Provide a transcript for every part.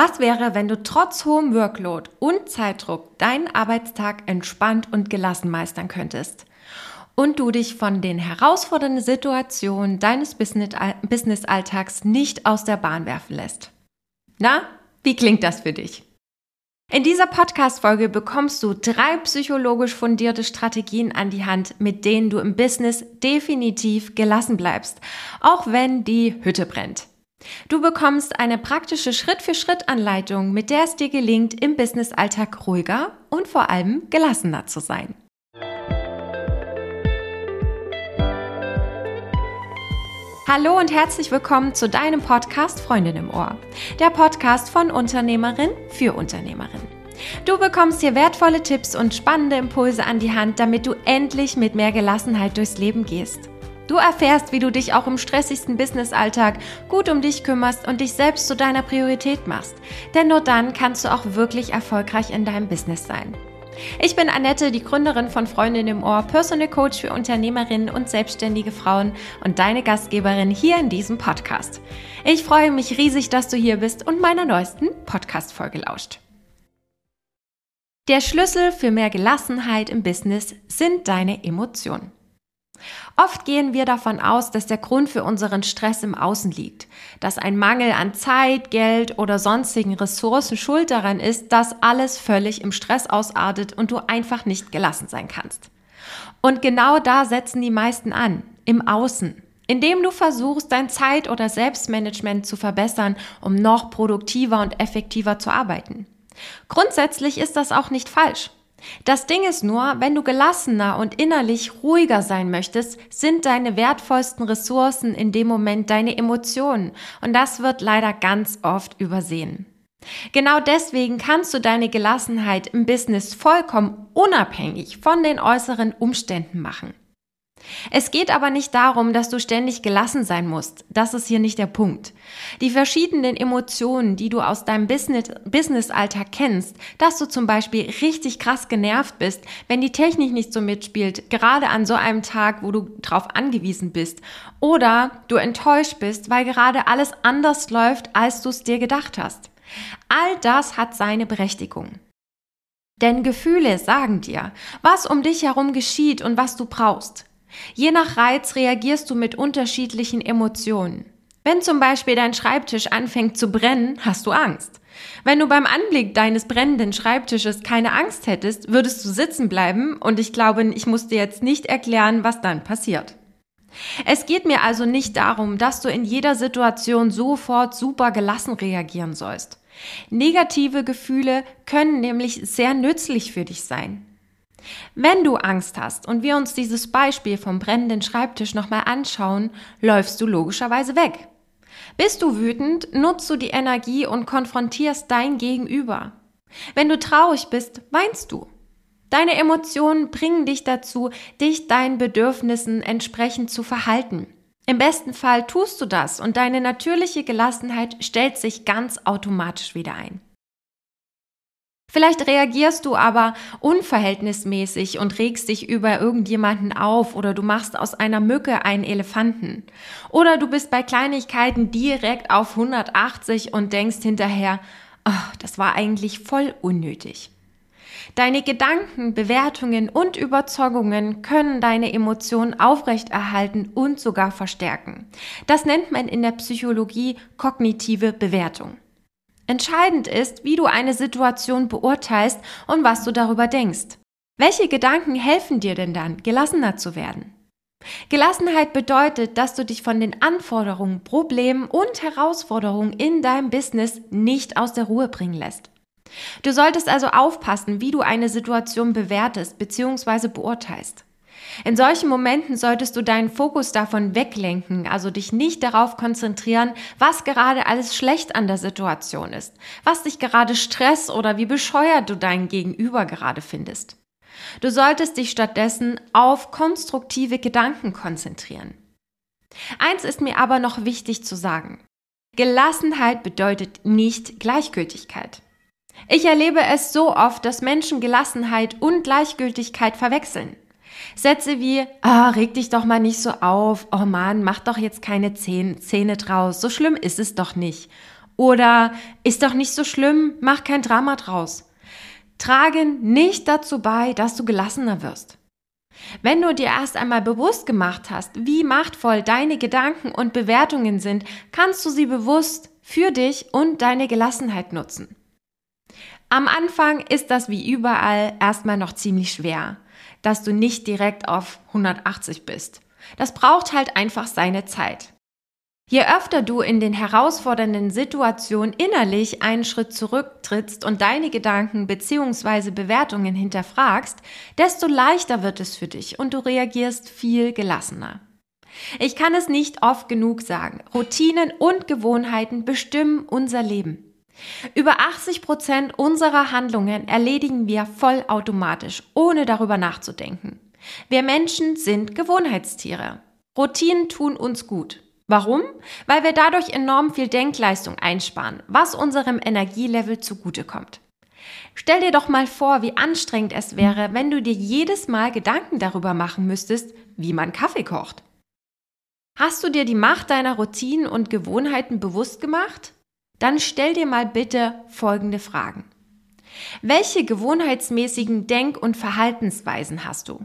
Was wäre, wenn du trotz hohem Workload und Zeitdruck deinen Arbeitstag entspannt und gelassen meistern könntest? Und du dich von den herausfordernden Situationen deines Business-Alltags nicht aus der Bahn werfen lässt. Na, wie klingt das für dich? In dieser Podcast-Folge bekommst du drei psychologisch fundierte Strategien an die Hand, mit denen du im Business definitiv gelassen bleibst, auch wenn die Hütte brennt. Du bekommst eine praktische Schritt-für-Schritt-Anleitung, mit der es dir gelingt, im Business-Alltag ruhiger und vor allem gelassener zu sein. Hallo und herzlich willkommen zu deinem Podcast Freundin im Ohr. Der Podcast von Unternehmerin für Unternehmerin. Du bekommst hier wertvolle Tipps und spannende Impulse an die Hand, damit du endlich mit mehr Gelassenheit durchs Leben gehst. Du erfährst, wie du dich auch im stressigsten Businessalltag gut um dich kümmerst und dich selbst zu deiner Priorität machst. Denn nur dann kannst du auch wirklich erfolgreich in deinem Business sein. Ich bin Annette, die Gründerin von Freundin im Ohr, Personal Coach für Unternehmerinnen und selbstständige Frauen und deine Gastgeberin hier in diesem Podcast. Ich freue mich riesig, dass du hier bist und meiner neuesten Podcast-Folge lauscht. Der Schlüssel für mehr Gelassenheit im Business sind deine Emotionen. Oft gehen wir davon aus, dass der Grund für unseren Stress im Außen liegt, dass ein Mangel an Zeit, Geld oder sonstigen Ressourcen schuld daran ist, dass alles völlig im Stress ausartet und du einfach nicht gelassen sein kannst. Und genau da setzen die meisten an, im Außen, indem du versuchst, dein Zeit- oder Selbstmanagement zu verbessern, um noch produktiver und effektiver zu arbeiten. Grundsätzlich ist das auch nicht falsch. Das Ding ist nur, wenn du gelassener und innerlich ruhiger sein möchtest, sind deine wertvollsten Ressourcen in dem Moment deine Emotionen und das wird leider ganz oft übersehen. Genau deswegen kannst du deine Gelassenheit im Business vollkommen unabhängig von den äußeren Umständen machen. Es geht aber nicht darum, dass du ständig gelassen sein musst. Das ist hier nicht der Punkt. Die verschiedenen Emotionen, die du aus deinem Business-Alltag kennst, dass du zum Beispiel richtig krass genervt bist, wenn die Technik nicht so mitspielt, gerade an so einem Tag, wo du drauf angewiesen bist, oder du enttäuscht bist, weil gerade alles anders läuft, als du es dir gedacht hast. All das hat seine Berechtigung. Denn Gefühle sagen dir, was um dich herum geschieht und was du brauchst. Je nach Reiz reagierst du mit unterschiedlichen Emotionen. Wenn zum Beispiel dein Schreibtisch anfängt zu brennen, hast du Angst. Wenn du beim Anblick deines brennenden Schreibtisches keine Angst hättest, würdest du sitzen bleiben und ich glaube, ich muss dir jetzt nicht erklären, was dann passiert. Es geht mir also nicht darum, dass du in jeder Situation sofort super gelassen reagieren sollst. Negative Gefühle können nämlich sehr nützlich für dich sein. Wenn du Angst hast und wir uns dieses Beispiel vom brennenden Schreibtisch nochmal anschauen, läufst du logischerweise weg. Bist du wütend, nutzt du die Energie und konfrontierst dein Gegenüber. Wenn du traurig bist, weinst du. Deine Emotionen bringen dich dazu, dich deinen Bedürfnissen entsprechend zu verhalten. Im besten Fall tust du das und deine natürliche Gelassenheit stellt sich ganz automatisch wieder ein. Vielleicht reagierst du aber unverhältnismäßig und regst dich über irgendjemanden auf oder du machst aus einer Mücke einen Elefanten. Oder du bist bei Kleinigkeiten direkt auf 180 und denkst hinterher, oh, das war eigentlich voll unnötig. Deine Gedanken, Bewertungen und Überzeugungen können deine Emotionen aufrechterhalten und sogar verstärken. Das nennt man in der Psychologie kognitive Bewertung. Entscheidend ist, wie du eine Situation beurteilst und was du darüber denkst. Welche Gedanken helfen dir denn dann, gelassener zu werden? Gelassenheit bedeutet, dass du dich von den Anforderungen, Problemen und Herausforderungen in deinem Business nicht aus der Ruhe bringen lässt. Du solltest also aufpassen, wie du eine Situation bewertest bzw. beurteilst. In solchen Momenten solltest du deinen Fokus davon weglenken, also dich nicht darauf konzentrieren, was gerade alles schlecht an der Situation ist, was dich gerade stresst oder wie bescheuert du deinen Gegenüber gerade findest. Du solltest dich stattdessen auf konstruktive Gedanken konzentrieren. Eins ist mir aber noch wichtig zu sagen. Gelassenheit bedeutet nicht Gleichgültigkeit. Ich erlebe es so oft, dass Menschen Gelassenheit und Gleichgültigkeit verwechseln. Sätze wie, ah, reg dich doch mal nicht so auf, oh Mann, mach doch jetzt keine Zähne draus, so schlimm ist es doch nicht. Oder ist doch nicht so schlimm, mach kein Drama draus. Tragen nicht dazu bei, dass du gelassener wirst. Wenn du dir erst einmal bewusst gemacht hast, wie machtvoll deine Gedanken und Bewertungen sind, kannst du sie bewusst für dich und deine Gelassenheit nutzen. Am Anfang ist das wie überall erstmal noch ziemlich schwer, dass du nicht direkt auf 180 bist. Das braucht halt einfach seine Zeit. Je öfter du in den herausfordernden Situationen innerlich einen Schritt zurücktrittst und deine Gedanken bzw. Bewertungen hinterfragst, desto leichter wird es für dich und du reagierst viel gelassener. Ich kann es nicht oft genug sagen. Routinen und Gewohnheiten bestimmen unser Leben. Über 80 Prozent unserer Handlungen erledigen wir vollautomatisch, ohne darüber nachzudenken. Wir Menschen sind Gewohnheitstiere. Routinen tun uns gut. Warum? Weil wir dadurch enorm viel Denkleistung einsparen, was unserem Energielevel zugutekommt. Stell dir doch mal vor, wie anstrengend es wäre, wenn du dir jedes Mal Gedanken darüber machen müsstest, wie man Kaffee kocht. Hast du dir die Macht deiner Routinen und Gewohnheiten bewusst gemacht? Dann stell dir mal bitte folgende Fragen. Welche gewohnheitsmäßigen Denk- und Verhaltensweisen hast du?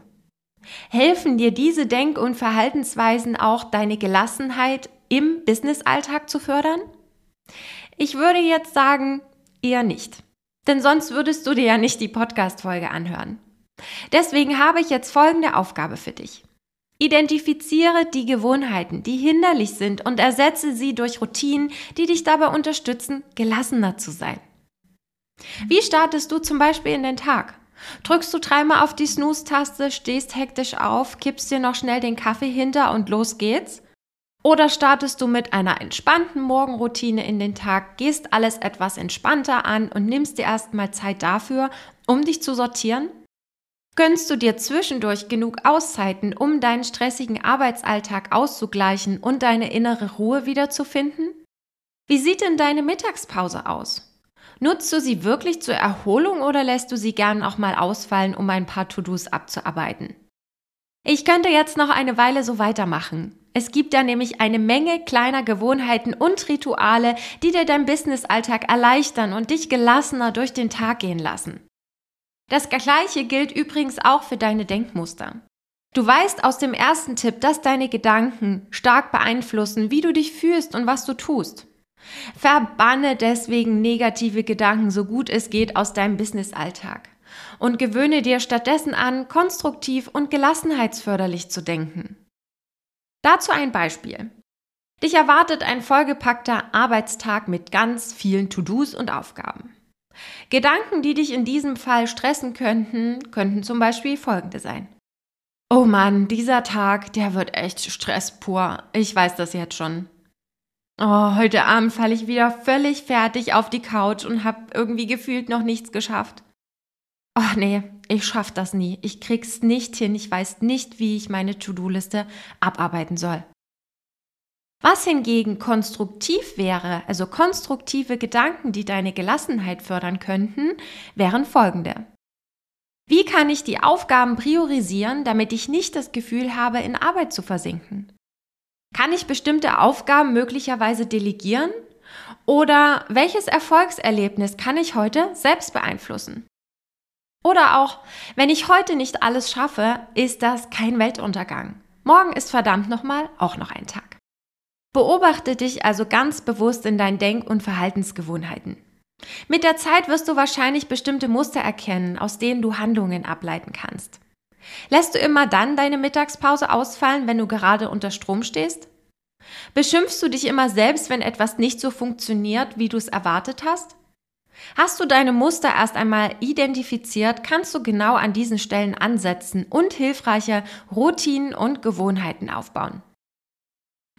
Helfen dir diese Denk- und Verhaltensweisen auch, deine Gelassenheit im Businessalltag zu fördern? Ich würde jetzt sagen, eher nicht. Denn sonst würdest du dir ja nicht die Podcast-Folge anhören. Deswegen habe ich jetzt folgende Aufgabe für dich. Identifiziere die Gewohnheiten, die hinderlich sind und ersetze sie durch Routinen, die dich dabei unterstützen, gelassener zu sein. Wie startest du zum Beispiel in den Tag? Drückst du dreimal auf die Snooze-Taste, stehst hektisch auf, kippst dir noch schnell den Kaffee hinter und los geht's? Oder startest du mit einer entspannten Morgenroutine in den Tag, gehst alles etwas entspannter an und nimmst dir erstmal Zeit dafür, um dich zu sortieren? Gönnst du dir zwischendurch genug Auszeiten, um deinen stressigen Arbeitsalltag auszugleichen und deine innere Ruhe wiederzufinden? Wie sieht denn deine Mittagspause aus? Nutzt du sie wirklich zur Erholung oder lässt du sie gern auch mal ausfallen, um ein paar To-Dos abzuarbeiten? Ich könnte jetzt noch eine Weile so weitermachen. Es gibt da nämlich eine Menge kleiner Gewohnheiten und Rituale, die dir dein Businessalltag erleichtern und dich gelassener durch den Tag gehen lassen. Das gleiche gilt übrigens auch für deine Denkmuster. Du weißt aus dem ersten Tipp, dass deine Gedanken stark beeinflussen, wie du dich fühlst und was du tust. Verbanne deswegen negative Gedanken so gut es geht aus deinem Businessalltag und gewöhne dir stattdessen an, konstruktiv und gelassenheitsförderlich zu denken. Dazu ein Beispiel. Dich erwartet ein vollgepackter Arbeitstag mit ganz vielen To-Dos und Aufgaben. Gedanken, die dich in diesem Fall stressen könnten, könnten zum Beispiel folgende sein. Oh Mann, dieser Tag, der wird echt Stress pur. Ich weiß das jetzt schon. Oh, heute Abend falle ich wieder völlig fertig auf die Couch und hab irgendwie gefühlt noch nichts geschafft. Oh nee, ich schaff das nie. Ich krieg's nicht hin. Ich weiß nicht, wie ich meine To-Do-Liste abarbeiten soll. Was hingegen konstruktiv wäre, also konstruktive Gedanken, die deine Gelassenheit fördern könnten, wären folgende. Wie kann ich die Aufgaben priorisieren, damit ich nicht das Gefühl habe, in Arbeit zu versinken? Kann ich bestimmte Aufgaben möglicherweise delegieren? Oder welches Erfolgserlebnis kann ich heute selbst beeinflussen? Oder auch, wenn ich heute nicht alles schaffe, ist das kein Weltuntergang. Morgen ist verdammt nochmal auch noch ein Tag. Beobachte dich also ganz bewusst in deinen Denk- und Verhaltensgewohnheiten. Mit der Zeit wirst du wahrscheinlich bestimmte Muster erkennen, aus denen du Handlungen ableiten kannst. Lässt du immer dann deine Mittagspause ausfallen, wenn du gerade unter Strom stehst? Beschimpfst du dich immer selbst, wenn etwas nicht so funktioniert, wie du es erwartet hast? Hast du deine Muster erst einmal identifiziert, kannst du genau an diesen Stellen ansetzen und hilfreiche Routinen und Gewohnheiten aufbauen.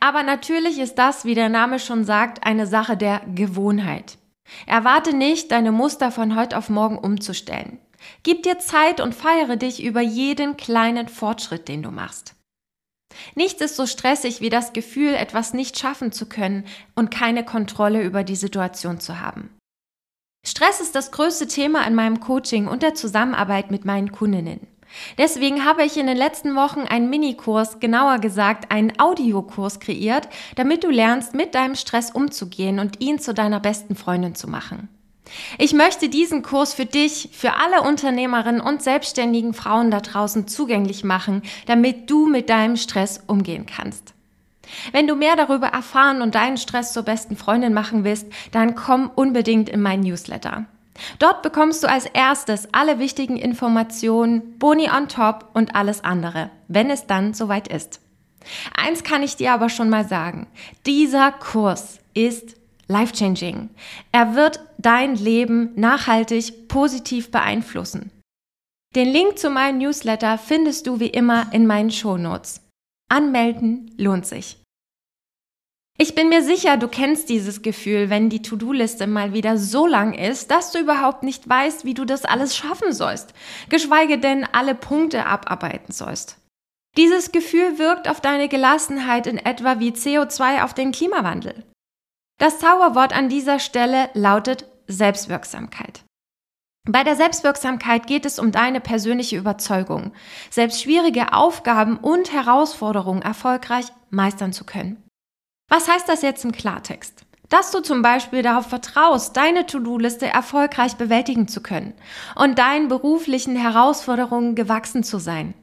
Aber natürlich ist das, wie der Name schon sagt, eine Sache der Gewohnheit. Erwarte nicht, deine Muster von heute auf morgen umzustellen. Gib dir Zeit und feiere dich über jeden kleinen Fortschritt, den du machst. Nichts ist so stressig wie das Gefühl, etwas nicht schaffen zu können und keine Kontrolle über die Situation zu haben. Stress ist das größte Thema in meinem Coaching und der Zusammenarbeit mit meinen Kundinnen. Deswegen habe ich in den letzten Wochen einen Minikurs, genauer gesagt einen Audiokurs kreiert, damit du lernst, mit deinem Stress umzugehen und ihn zu deiner besten Freundin zu machen. Ich möchte diesen Kurs für dich, für alle Unternehmerinnen und selbstständigen Frauen da draußen zugänglich machen, damit du mit deinem Stress umgehen kannst. Wenn du mehr darüber erfahren und deinen Stress zur besten Freundin machen willst, dann komm unbedingt in mein Newsletter. Dort bekommst du als erstes alle wichtigen Informationen, Boni on top und alles andere, wenn es dann soweit ist. Eins kann ich dir aber schon mal sagen. Dieser Kurs ist life-changing. Er wird dein Leben nachhaltig positiv beeinflussen. Den Link zu meinem Newsletter findest du wie immer in meinen Shownotes. Anmelden lohnt sich. Ich bin mir sicher, du kennst dieses Gefühl, wenn die To-Do-Liste mal wieder so lang ist, dass du überhaupt nicht weißt, wie du das alles schaffen sollst, geschweige denn alle Punkte abarbeiten sollst. Dieses Gefühl wirkt auf deine Gelassenheit in etwa wie CO2 auf den Klimawandel. Das Zauberwort an dieser Stelle lautet Selbstwirksamkeit. Bei der Selbstwirksamkeit geht es um deine persönliche Überzeugung, selbst schwierige Aufgaben und Herausforderungen erfolgreich meistern zu können. Was heißt das jetzt im Klartext? Dass du zum Beispiel darauf vertraust, deine To-Do-Liste erfolgreich bewältigen zu können und deinen beruflichen Herausforderungen gewachsen zu sein.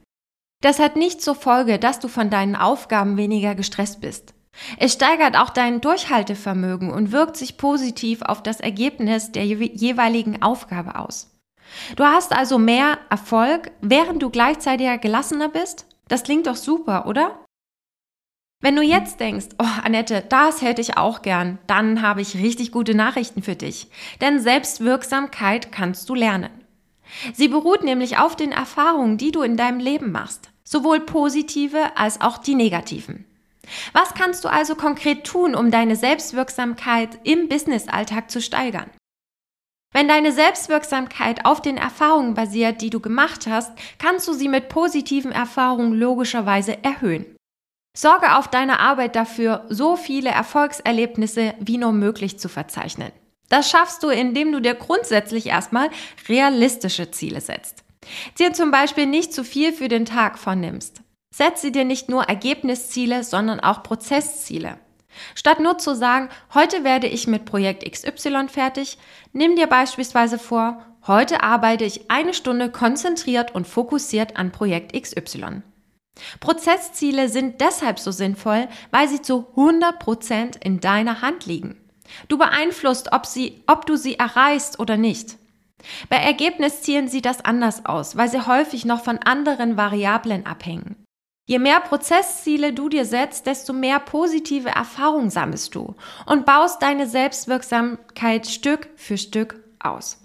Das hat nicht zur Folge, dass du von deinen Aufgaben weniger gestresst bist. Es steigert auch dein Durchhaltevermögen und wirkt sich positiv auf das Ergebnis der jeweiligen Aufgabe aus. Du hast also mehr Erfolg, während du gleichzeitig gelassener bist? Das klingt doch super, oder? Wenn du jetzt denkst, oh Annette, das hätte ich auch gern, dann habe ich richtig gute Nachrichten für dich. Denn Selbstwirksamkeit kannst du lernen. Sie beruht nämlich auf den Erfahrungen, die du in deinem Leben machst, sowohl positive als auch die negativen. Was kannst du also konkret tun, um deine Selbstwirksamkeit im Businessalltag zu steigern? Wenn deine Selbstwirksamkeit auf den Erfahrungen basiert, die du gemacht hast, kannst du sie mit positiven Erfahrungen logischerweise erhöhen. Sorge auf deiner Arbeit dafür, so viele Erfolgserlebnisse wie nur möglich zu verzeichnen. Das schaffst du, indem du dir grundsätzlich erstmal realistische Ziele setzt. Dir zum Beispiel nicht zu viel für den Tag vornimmst. Setze dir nicht nur Ergebnisziele, sondern auch Prozessziele. Statt nur zu sagen, heute werde ich mit Projekt XY fertig, nimm dir beispielsweise vor, heute arbeite ich eine Stunde konzentriert und fokussiert an Projekt XY. Prozessziele sind deshalb so sinnvoll, weil sie zu 100% in deiner Hand liegen. Du beeinflusst, ob, sie, ob du sie erreichst oder nicht. Bei Ergebniszielen sieht das anders aus, weil sie häufig noch von anderen Variablen abhängen. Je mehr Prozessziele du dir setzt, desto mehr positive Erfahrungen sammelst du und baust deine Selbstwirksamkeit Stück für Stück aus.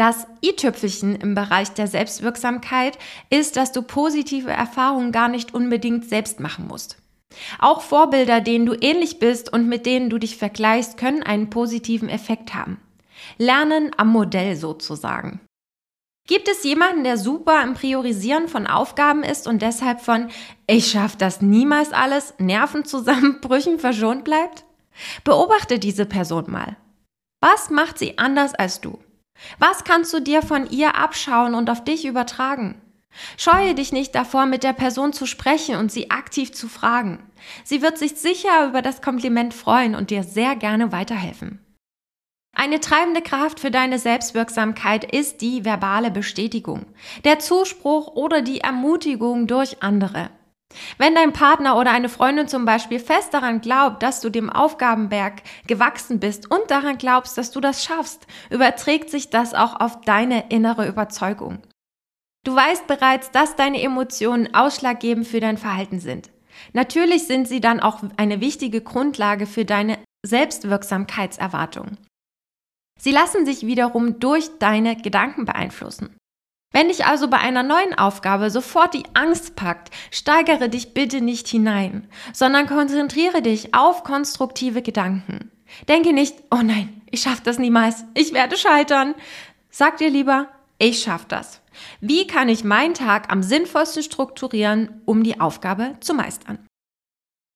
Das i-Tüpfelchen im Bereich der Selbstwirksamkeit ist, dass du positive Erfahrungen gar nicht unbedingt selbst machen musst. Auch Vorbilder, denen du ähnlich bist und mit denen du dich vergleichst, können einen positiven Effekt haben. Lernen am Modell sozusagen. Gibt es jemanden, der super im Priorisieren von Aufgaben ist und deshalb von ich schaff das niemals alles Nervenzusammenbrüchen verschont bleibt? Beobachte diese Person mal. Was macht sie anders als du? Was kannst du dir von ihr abschauen und auf dich übertragen? Scheue dich nicht davor, mit der Person zu sprechen und sie aktiv zu fragen. Sie wird sich sicher über das Kompliment freuen und dir sehr gerne weiterhelfen. Eine treibende Kraft für deine Selbstwirksamkeit ist die verbale Bestätigung, der Zuspruch oder die Ermutigung durch andere. Wenn dein Partner oder eine Freundin zum Beispiel fest daran glaubt, dass du dem Aufgabenberg gewachsen bist und daran glaubst, dass du das schaffst, überträgt sich das auch auf deine innere Überzeugung. Du weißt bereits, dass deine Emotionen ausschlaggebend für dein Verhalten sind. Natürlich sind sie dann auch eine wichtige Grundlage für deine Selbstwirksamkeitserwartung. Sie lassen sich wiederum durch deine Gedanken beeinflussen. Wenn dich also bei einer neuen Aufgabe sofort die Angst packt, steigere dich bitte nicht hinein, sondern konzentriere dich auf konstruktive Gedanken. Denke nicht, oh nein, ich schaffe das niemals, ich werde scheitern. Sag dir lieber, ich schaffe das. Wie kann ich meinen Tag am sinnvollsten strukturieren, um die Aufgabe zu meistern?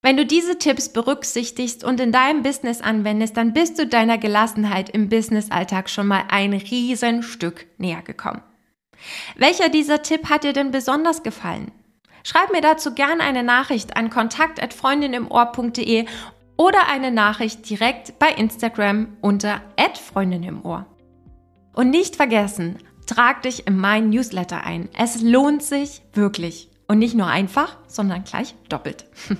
Wenn du diese Tipps berücksichtigst und in deinem Business anwendest, dann bist du deiner Gelassenheit im Businessalltag schon mal ein Riesenstück näher gekommen. Welcher dieser Tipp hat dir denn besonders gefallen? Schreib mir dazu gerne eine Nachricht an kontakt@freundinimohr.de oder eine Nachricht direkt bei Instagram unter @freundinimohr. Und nicht vergessen, trag dich in meinen Newsletter ein. Es lohnt sich wirklich. Und nicht nur einfach, sondern gleich doppelt.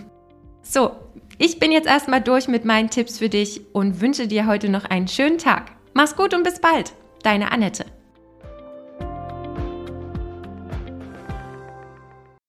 so, ich bin jetzt erstmal durch mit meinen Tipps für dich und wünsche dir heute noch einen schönen Tag. Mach's gut und bis bald. Deine Annette.